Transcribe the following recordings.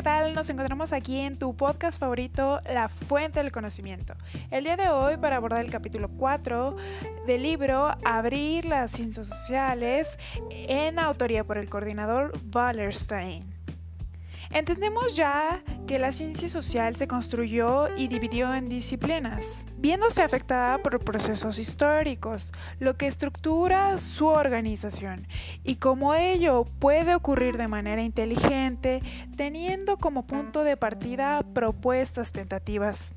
tal? Nos encontramos aquí en tu podcast favorito, La Fuente del Conocimiento. El día de hoy para abordar el capítulo 4 del libro Abrir las Ciencias Sociales en autoría por el coordinador Wallerstein. Entendemos ya que la ciencia social se construyó y dividió en disciplinas, viéndose afectada por procesos históricos, lo que estructura su organización, y como ello puede ocurrir de manera inteligente, teniendo como punto de partida propuestas tentativas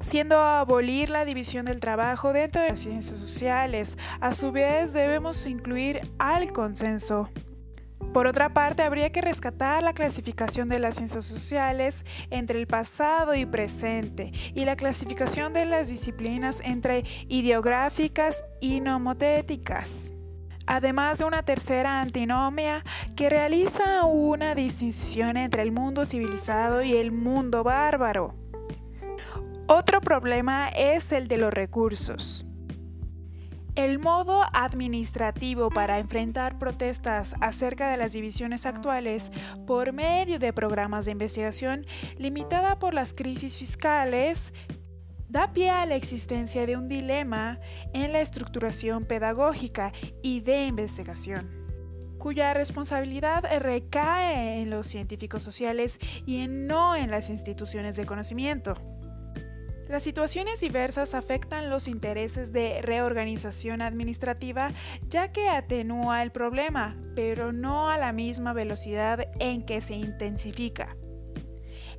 siendo abolir la división del trabajo dentro de las ciencias sociales. A su vez debemos incluir al consenso. Por otra parte, habría que rescatar la clasificación de las ciencias sociales entre el pasado y presente y la clasificación de las disciplinas entre ideográficas y nomotéticas. Además de una tercera antinomia que realiza una distinción entre el mundo civilizado y el mundo bárbaro. Otro problema es el de los recursos. El modo administrativo para enfrentar protestas acerca de las divisiones actuales por medio de programas de investigación limitada por las crisis fiscales da pie a la existencia de un dilema en la estructuración pedagógica y de investigación cuya responsabilidad recae en los científicos sociales y no en las instituciones de conocimiento. Las situaciones diversas afectan los intereses de reorganización administrativa ya que atenúa el problema, pero no a la misma velocidad en que se intensifica.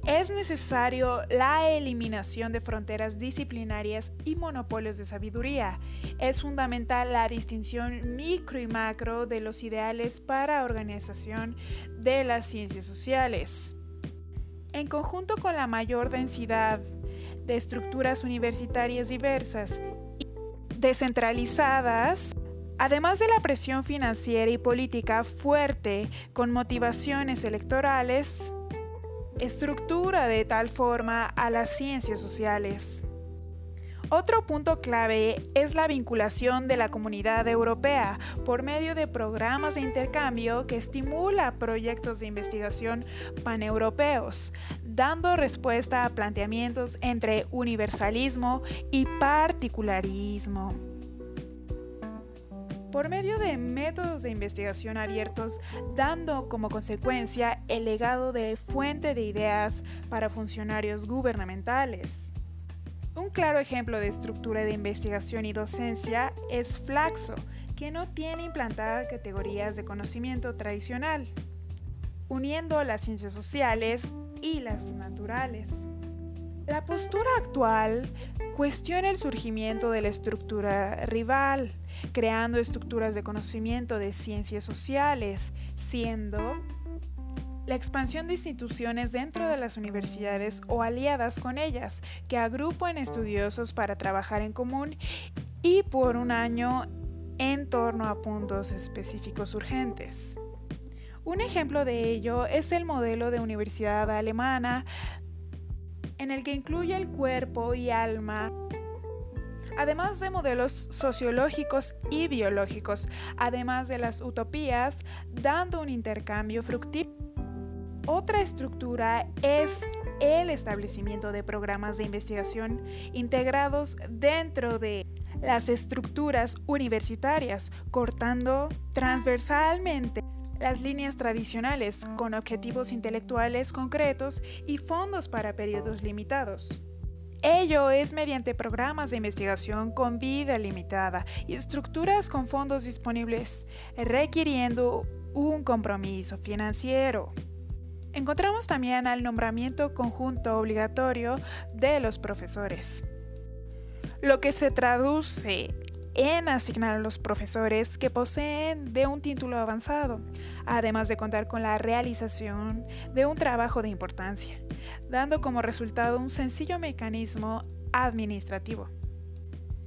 Es necesario la eliminación de fronteras disciplinarias y monopolios de sabiduría. Es fundamental la distinción micro y macro de los ideales para organización de las ciencias sociales. En conjunto con la mayor densidad de estructuras universitarias diversas y descentralizadas, además de la presión financiera y política fuerte con motivaciones electorales, estructura de tal forma a las ciencias sociales. Otro punto clave es la vinculación de la comunidad europea por medio de programas de intercambio que estimula proyectos de investigación paneuropeos, dando respuesta a planteamientos entre universalismo y particularismo. Por medio de métodos de investigación abiertos, dando como consecuencia el legado de fuente de ideas para funcionarios gubernamentales. Un claro ejemplo de estructura de investigación y docencia es Flaxo, que no tiene implantada categorías de conocimiento tradicional, uniendo las ciencias sociales y las naturales. La postura actual cuestiona el surgimiento de la estructura rival, creando estructuras de conocimiento de ciencias sociales, siendo la expansión de instituciones dentro de las universidades o aliadas con ellas, que agrupan estudiosos para trabajar en común y por un año en torno a puntos específicos urgentes. Un ejemplo de ello es el modelo de universidad alemana, en el que incluye el cuerpo y alma además de modelos sociológicos y biológicos, además de las utopías, dando un intercambio fructífero otra estructura es el establecimiento de programas de investigación integrados dentro de las estructuras universitarias, cortando transversalmente las líneas tradicionales con objetivos intelectuales concretos y fondos para periodos limitados. Ello es mediante programas de investigación con vida limitada y estructuras con fondos disponibles, requiriendo un compromiso financiero. Encontramos también al nombramiento conjunto obligatorio de los profesores, lo que se traduce en asignar a los profesores que poseen de un título avanzado, además de contar con la realización de un trabajo de importancia, dando como resultado un sencillo mecanismo administrativo.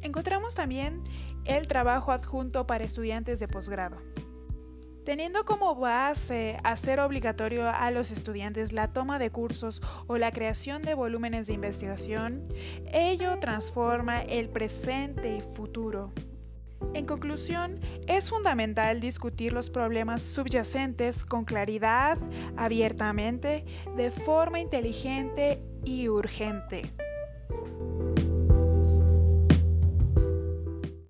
Encontramos también el trabajo adjunto para estudiantes de posgrado teniendo como base hacer obligatorio a los estudiantes la toma de cursos o la creación de volúmenes de investigación, ello transforma el presente y futuro. En conclusión, es fundamental discutir los problemas subyacentes con claridad, abiertamente, de forma inteligente y urgente.